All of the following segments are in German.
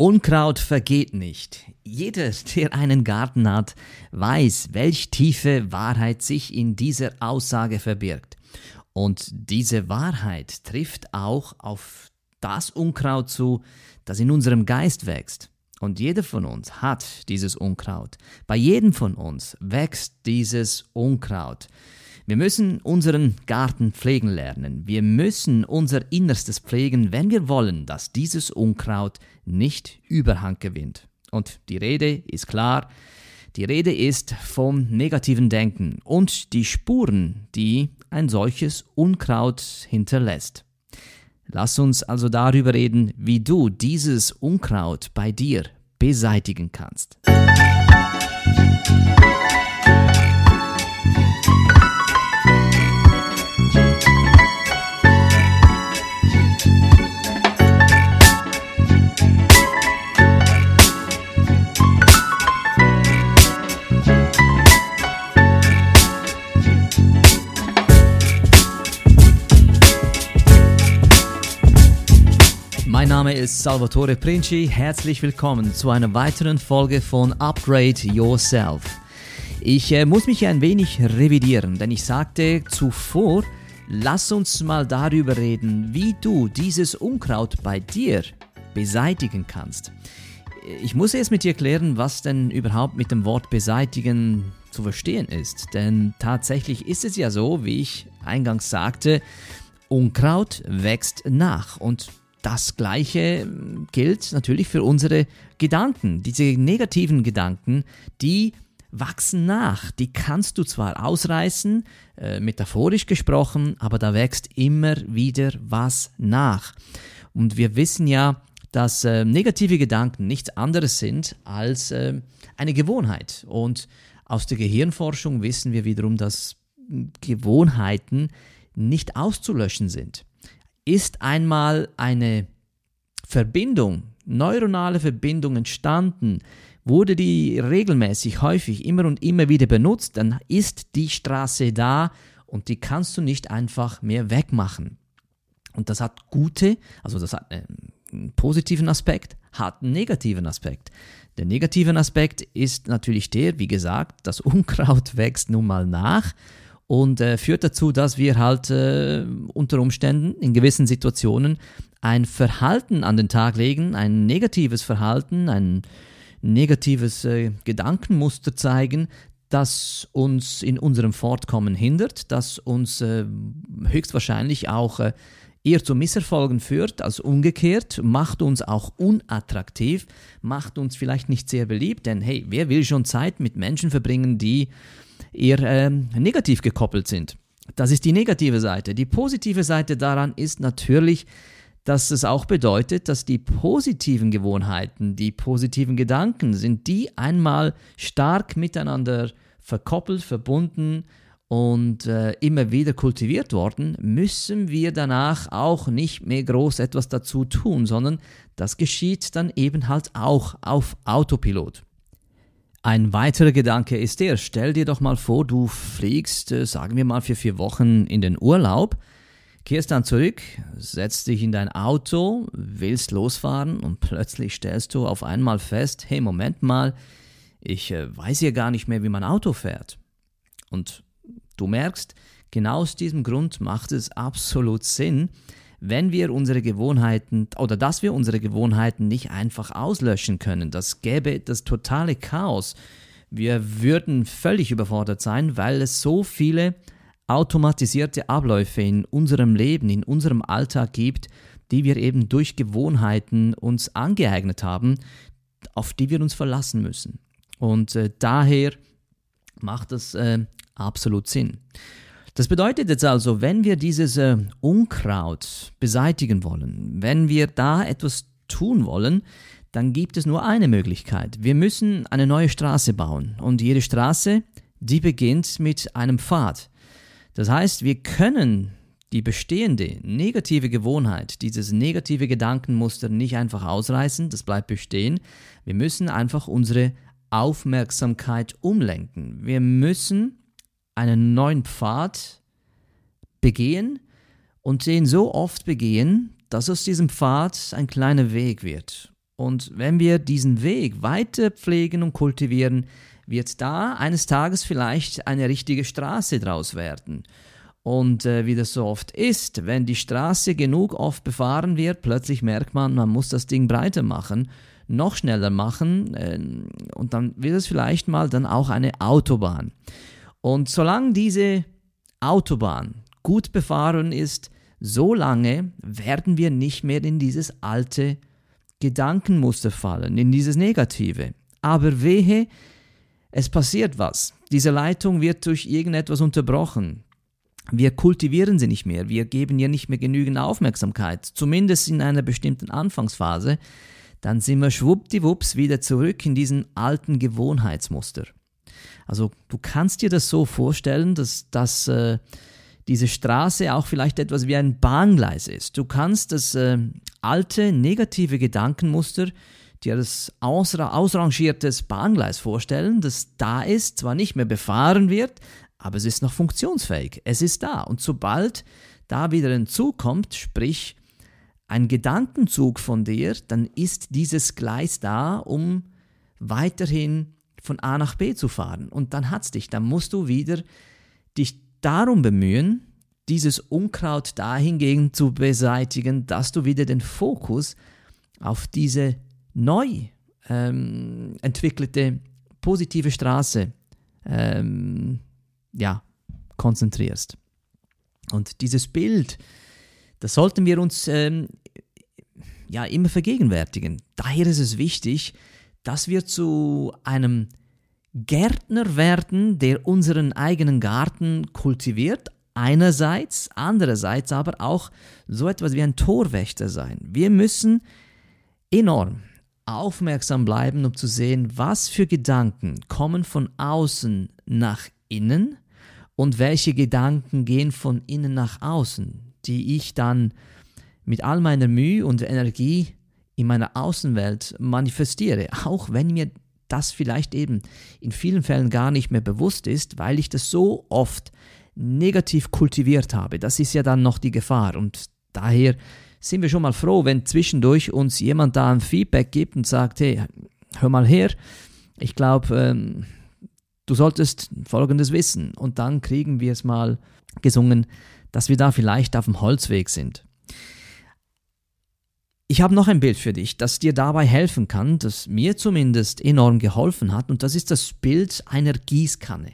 Unkraut vergeht nicht. Jeder, der einen Garten hat, weiß, welch tiefe Wahrheit sich in dieser Aussage verbirgt. Und diese Wahrheit trifft auch auf das Unkraut zu, das in unserem Geist wächst. Und jeder von uns hat dieses Unkraut. Bei jedem von uns wächst dieses Unkraut. Wir müssen unseren Garten pflegen lernen. Wir müssen unser Innerstes pflegen, wenn wir wollen, dass dieses Unkraut nicht Überhang gewinnt. Und die Rede ist klar. Die Rede ist vom negativen Denken und die Spuren, die ein solches Unkraut hinterlässt. Lass uns also darüber reden, wie du dieses Unkraut bei dir beseitigen kannst. Musik Name ist Salvatore Princi. Herzlich willkommen zu einer weiteren Folge von Upgrade Yourself. Ich äh, muss mich ein wenig revidieren, denn ich sagte zuvor, lass uns mal darüber reden, wie du dieses Unkraut bei dir beseitigen kannst. Ich muss erst mit dir klären, was denn überhaupt mit dem Wort beseitigen zu verstehen ist. Denn tatsächlich ist es ja so, wie ich eingangs sagte, Unkraut wächst nach und das gleiche gilt natürlich für unsere Gedanken. Diese negativen Gedanken, die wachsen nach. Die kannst du zwar ausreißen, äh, metaphorisch gesprochen, aber da wächst immer wieder was nach. Und wir wissen ja, dass äh, negative Gedanken nichts anderes sind als äh, eine Gewohnheit. Und aus der Gehirnforschung wissen wir wiederum, dass Gewohnheiten nicht auszulöschen sind ist einmal eine Verbindung, neuronale Verbindung entstanden, wurde die regelmäßig, häufig, immer und immer wieder benutzt, dann ist die Straße da und die kannst du nicht einfach mehr wegmachen. Und das hat gute, also das hat einen positiven Aspekt, hat einen negativen Aspekt. Der negative Aspekt ist natürlich der, wie gesagt, das Unkraut wächst nun mal nach und äh, führt dazu, dass wir halt äh, unter Umständen in gewissen Situationen ein Verhalten an den Tag legen, ein negatives Verhalten, ein negatives äh, Gedankenmuster zeigen, das uns in unserem Fortkommen hindert, das uns äh, höchstwahrscheinlich auch äh, eher zu Misserfolgen führt als umgekehrt, macht uns auch unattraktiv, macht uns vielleicht nicht sehr beliebt, denn hey, wer will schon Zeit mit Menschen verbringen, die eher äh, negativ gekoppelt sind. Das ist die negative Seite. Die positive Seite daran ist natürlich, dass es auch bedeutet, dass die positiven Gewohnheiten, die positiven Gedanken sind, die einmal stark miteinander verkoppelt, verbunden und äh, immer wieder kultiviert worden, müssen wir danach auch nicht mehr groß etwas dazu tun, sondern das geschieht dann eben halt auch auf Autopilot. Ein weiterer Gedanke ist der, stell dir doch mal vor, du fliegst, äh, sagen wir mal, für vier Wochen in den Urlaub, kehrst dann zurück, setzt dich in dein Auto, willst losfahren und plötzlich stellst du auf einmal fest, hey, Moment mal, ich äh, weiß ja gar nicht mehr, wie mein Auto fährt. Und du merkst, genau aus diesem Grund macht es absolut Sinn, wenn wir unsere Gewohnheiten oder dass wir unsere Gewohnheiten nicht einfach auslöschen können. Das gäbe das totale Chaos. Wir würden völlig überfordert sein, weil es so viele automatisierte Abläufe in unserem Leben, in unserem Alltag gibt, die wir eben durch Gewohnheiten uns angeeignet haben, auf die wir uns verlassen müssen. Und äh, daher macht das äh, absolut Sinn. Das bedeutet jetzt also, wenn wir dieses äh, Unkraut beseitigen wollen, wenn wir da etwas tun wollen, dann gibt es nur eine Möglichkeit. Wir müssen eine neue Straße bauen. Und jede Straße, die beginnt mit einem Pfad. Das heißt, wir können die bestehende negative Gewohnheit, dieses negative Gedankenmuster nicht einfach ausreißen, das bleibt bestehen. Wir müssen einfach unsere Aufmerksamkeit umlenken. Wir müssen einen neuen Pfad begehen und den so oft begehen, dass aus diesem Pfad ein kleiner Weg wird. Und wenn wir diesen Weg weiter pflegen und kultivieren, wird da eines Tages vielleicht eine richtige Straße draus werden. Und äh, wie das so oft ist, wenn die Straße genug oft befahren wird, plötzlich merkt man, man muss das Ding breiter machen, noch schneller machen äh, und dann wird es vielleicht mal dann auch eine Autobahn. Und solange diese Autobahn gut befahren ist, so lange werden wir nicht mehr in dieses alte Gedankenmuster fallen, in dieses Negative. Aber wehe, es passiert was. Diese Leitung wird durch irgendetwas unterbrochen. Wir kultivieren sie nicht mehr, wir geben ihr nicht mehr genügend Aufmerksamkeit, zumindest in einer bestimmten Anfangsphase, dann sind wir schwuppdiwupps wieder zurück in diesen alten Gewohnheitsmuster. Also du kannst dir das so vorstellen, dass, dass äh, diese Straße auch vielleicht etwas wie ein Bahngleis ist. Du kannst das äh, alte negative Gedankenmuster dir das ausra ausrangiertes Bahngleis vorstellen, das da ist, zwar nicht mehr befahren wird, aber es ist noch funktionsfähig. Es ist da. Und sobald da wieder ein Zug kommt, sprich ein Gedankenzug von dir, dann ist dieses Gleis da, um weiterhin von A nach B zu fahren. Und dann hat's dich. Dann musst du wieder dich darum bemühen, dieses Unkraut dahingegen zu beseitigen, dass du wieder den Fokus auf diese neu ähm, entwickelte positive Straße ähm, ja, konzentrierst. Und dieses Bild, das sollten wir uns ähm, ja immer vergegenwärtigen. Daher ist es wichtig, dass wir zu einem Gärtner werden, der unseren eigenen Garten kultiviert, einerseits, andererseits aber auch so etwas wie ein Torwächter sein. Wir müssen enorm aufmerksam bleiben, um zu sehen, was für Gedanken kommen von außen nach innen und welche Gedanken gehen von innen nach außen, die ich dann mit all meiner Mühe und Energie in meiner Außenwelt manifestiere, auch wenn mir das vielleicht eben in vielen Fällen gar nicht mehr bewusst ist, weil ich das so oft negativ kultiviert habe. Das ist ja dann noch die Gefahr und daher sind wir schon mal froh, wenn zwischendurch uns jemand da ein Feedback gibt und sagt, hey, hör mal her, ich glaube, ähm, du solltest Folgendes wissen. Und dann kriegen wir es mal gesungen, dass wir da vielleicht auf dem Holzweg sind. Ich habe noch ein Bild für dich, das dir dabei helfen kann, das mir zumindest enorm geholfen hat, und das ist das Bild einer Gießkanne.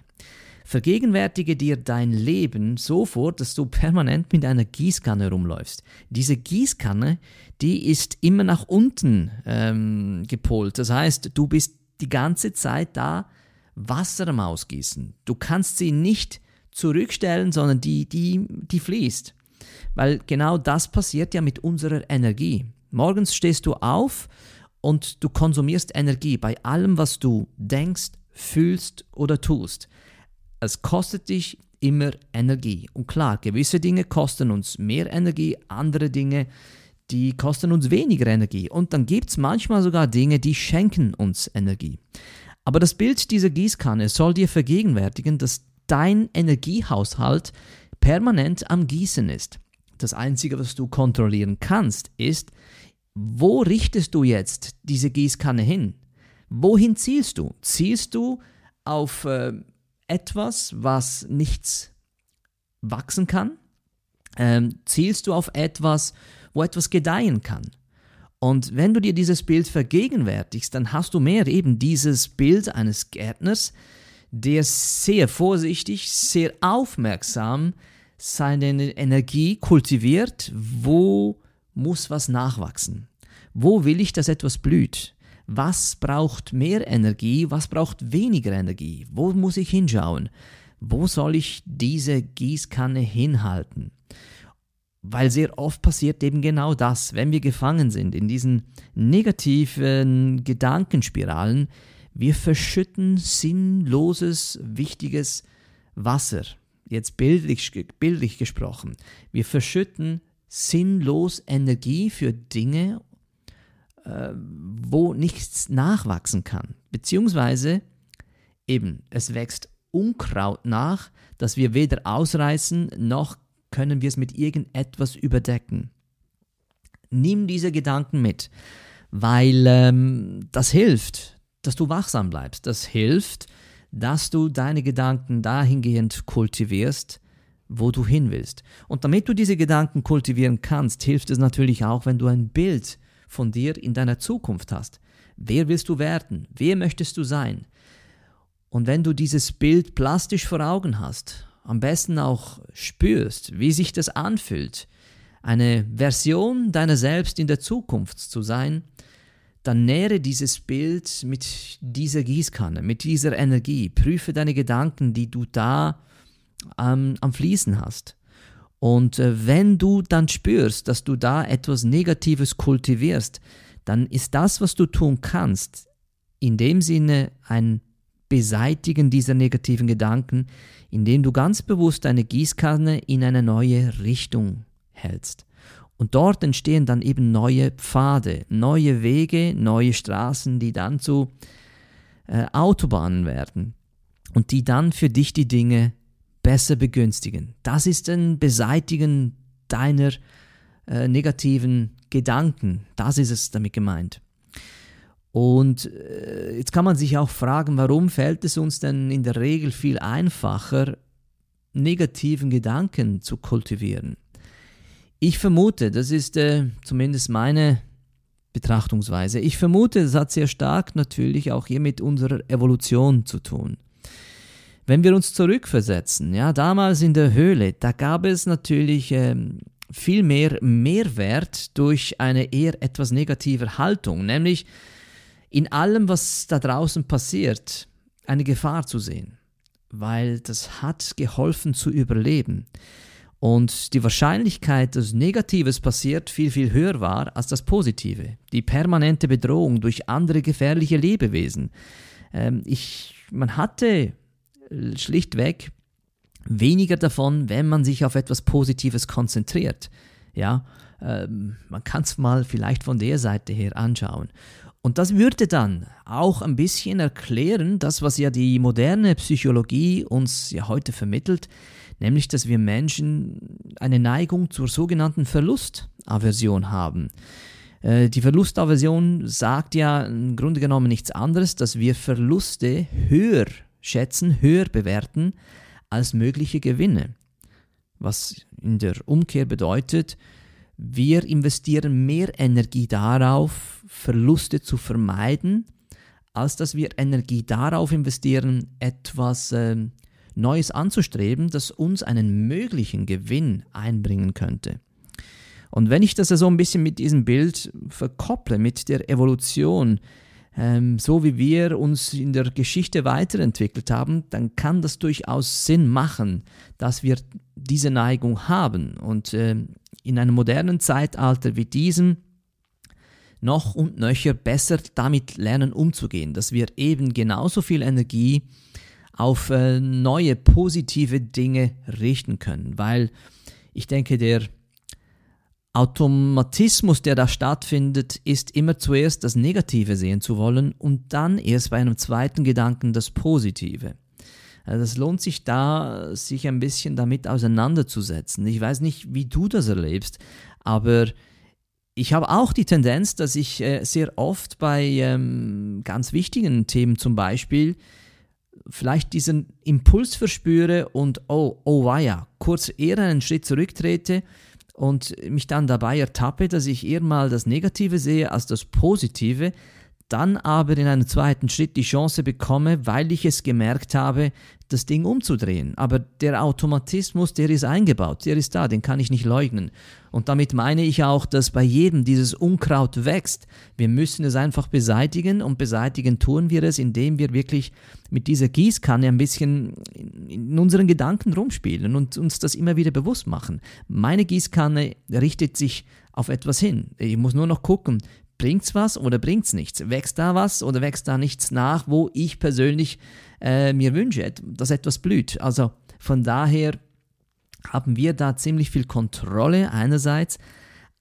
Vergegenwärtige dir dein Leben so vor, dass du permanent mit einer Gießkanne rumläufst. Diese Gießkanne, die ist immer nach unten ähm, gepolt. Das heißt, du bist die ganze Zeit da Wasser am Ausgießen. Du kannst sie nicht zurückstellen, sondern die, die, die fließt. Weil genau das passiert ja mit unserer Energie. Morgens stehst du auf und du konsumierst Energie bei allem, was du denkst, fühlst oder tust. Es kostet dich immer Energie. Und klar, gewisse Dinge kosten uns mehr Energie, andere Dinge, die kosten uns weniger Energie. Und dann gibt es manchmal sogar Dinge, die schenken uns Energie. Aber das Bild dieser Gießkanne soll dir vergegenwärtigen, dass dein Energiehaushalt permanent am Gießen ist. Das Einzige, was du kontrollieren kannst, ist, wo richtest du jetzt diese Gießkanne hin? Wohin zielst du? Zielst du auf äh, etwas, was nichts wachsen kann? Ähm, zielst du auf etwas, wo etwas gedeihen kann? Und wenn du dir dieses Bild vergegenwärtigst, dann hast du mehr eben dieses Bild eines Gärtners, der sehr vorsichtig, sehr aufmerksam seine Energie kultiviert, wo muss was nachwachsen? Wo will ich, dass etwas blüht? was braucht mehr Energie, was braucht weniger Energie, wo muss ich hinschauen, wo soll ich diese Gießkanne hinhalten. Weil sehr oft passiert eben genau das, wenn wir gefangen sind in diesen negativen Gedankenspiralen, wir verschütten sinnloses, wichtiges Wasser. Jetzt bildlich, bildlich gesprochen. Wir verschütten sinnlos Energie für Dinge äh, wo nichts nachwachsen kann. Beziehungsweise eben, es wächst Unkraut nach, das wir weder ausreißen, noch können wir es mit irgendetwas überdecken. Nimm diese Gedanken mit. weil ähm, das hilft, dass du wachsam bleibst. Das hilft, dass du deine Gedanken dahingehend kultivierst, wo du hin willst. Und damit du diese Gedanken kultivieren kannst, hilft es natürlich auch, wenn du ein Bild von dir in deiner Zukunft hast. Wer willst du werden? Wer möchtest du sein? Und wenn du dieses Bild plastisch vor Augen hast, am besten auch spürst, wie sich das anfühlt, eine Version deiner selbst in der Zukunft zu sein, dann nähre dieses Bild mit dieser Gießkanne, mit dieser Energie. Prüfe deine Gedanken, die du da ähm, am Fließen hast. Und äh, wenn du dann spürst, dass du da etwas Negatives kultivierst, dann ist das, was du tun kannst, in dem Sinne ein Beseitigen dieser negativen Gedanken, indem du ganz bewusst deine Gießkanne in eine neue Richtung hältst. Und dort entstehen dann eben neue Pfade, neue Wege, neue Straßen, die dann zu äh, Autobahnen werden und die dann für dich die Dinge besser begünstigen. Das ist ein Beseitigen deiner äh, negativen Gedanken. Das ist es damit gemeint. Und äh, jetzt kann man sich auch fragen, warum fällt es uns denn in der Regel viel einfacher, negativen Gedanken zu kultivieren? Ich vermute, das ist äh, zumindest meine Betrachtungsweise, ich vermute, das hat sehr stark natürlich auch hier mit unserer Evolution zu tun. Wenn wir uns zurückversetzen, ja, damals in der Höhle, da gab es natürlich ähm, viel mehr Mehrwert durch eine eher etwas negative Haltung, nämlich in allem, was da draußen passiert, eine Gefahr zu sehen, weil das hat geholfen zu überleben. Und die Wahrscheinlichkeit, dass Negatives passiert, viel, viel höher war als das Positive. Die permanente Bedrohung durch andere gefährliche Lebewesen. Ähm, ich, man hatte schlichtweg weniger davon, wenn man sich auf etwas Positives konzentriert. Ja, ähm, man kann es mal vielleicht von der Seite her anschauen. Und das würde dann auch ein bisschen erklären, das, was ja die moderne Psychologie uns ja heute vermittelt, nämlich dass wir Menschen eine Neigung zur sogenannten Verlustaversion haben. Äh, die Verlustaversion sagt ja im Grunde genommen nichts anderes, dass wir Verluste höher schätzen, höher bewerten als mögliche Gewinne. Was in der Umkehr bedeutet, wir investieren mehr Energie darauf, Verluste zu vermeiden, als dass wir Energie darauf investieren, etwas äh, Neues anzustreben, das uns einen möglichen Gewinn einbringen könnte. Und wenn ich das so ein bisschen mit diesem Bild verkopple, mit der Evolution, ähm, so wie wir uns in der Geschichte weiterentwickelt haben, dann kann das durchaus Sinn machen, dass wir diese Neigung haben. Und äh, in einem modernen Zeitalter wie diesem noch und nöcher besser damit lernen umzugehen, dass wir eben genauso viel Energie auf äh, neue positive Dinge richten können, weil ich denke, der Automatismus, der da stattfindet, ist immer zuerst das Negative sehen zu wollen und dann erst bei einem zweiten Gedanken das Positive. Also es lohnt sich da, sich ein bisschen damit auseinanderzusetzen. Ich weiß nicht, wie du das erlebst, aber ich habe auch die Tendenz, dass ich äh, sehr oft bei ähm, ganz wichtigen Themen zum Beispiel vielleicht diesen Impuls verspüre und oh, oh ja, kurz eher einen Schritt zurücktrete und mich dann dabei ertappe, dass ich eher mal das Negative sehe als das Positive, dann aber in einem zweiten Schritt die Chance bekomme, weil ich es gemerkt habe, das Ding umzudrehen. Aber der Automatismus, der ist eingebaut, der ist da, den kann ich nicht leugnen. Und damit meine ich auch, dass bei jedem dieses Unkraut wächst. Wir müssen es einfach beseitigen und beseitigen tun wir es, indem wir wirklich mit dieser Gießkanne ein bisschen in unseren Gedanken rumspielen und uns das immer wieder bewusst machen. Meine Gießkanne richtet sich auf etwas hin. Ich muss nur noch gucken, bringt's was oder bringt's nichts? Wächst da was oder wächst da nichts nach, wo ich persönlich äh, mir wünsche, dass etwas blüht? Also von daher haben wir da ziemlich viel Kontrolle einerseits,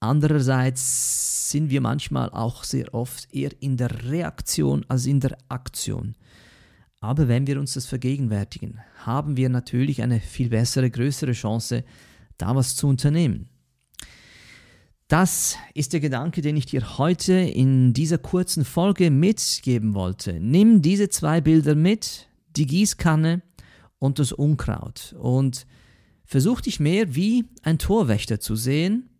andererseits sind wir manchmal auch sehr oft eher in der Reaktion als in der Aktion. Aber wenn wir uns das vergegenwärtigen, haben wir natürlich eine viel bessere, größere Chance, da was zu unternehmen. Das ist der Gedanke, den ich dir heute in dieser kurzen Folge mitgeben wollte. Nimm diese zwei Bilder mit, die Gießkanne und das Unkraut und versuch dich mehr wie ein Torwächter zu sehen,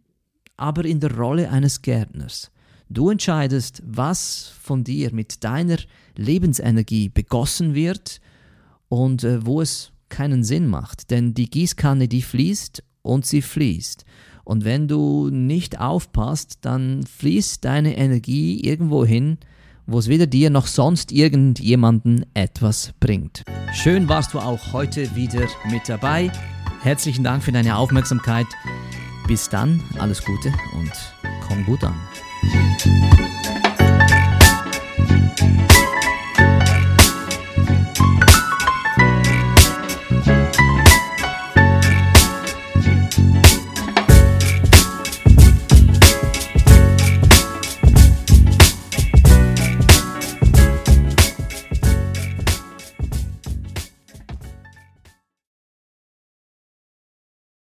aber in der Rolle eines Gärtners. Du entscheidest, was von dir mit deiner Lebensenergie begossen wird und äh, wo es keinen Sinn macht. Denn die Gießkanne, die fließt und sie fließt. Und wenn du nicht aufpasst, dann fließt deine Energie irgendwo hin, wo es weder dir noch sonst irgendjemanden etwas bringt. Schön warst du auch heute wieder mit dabei. Herzlichen Dank für deine Aufmerksamkeit. Bis dann, alles Gute und komm gut an.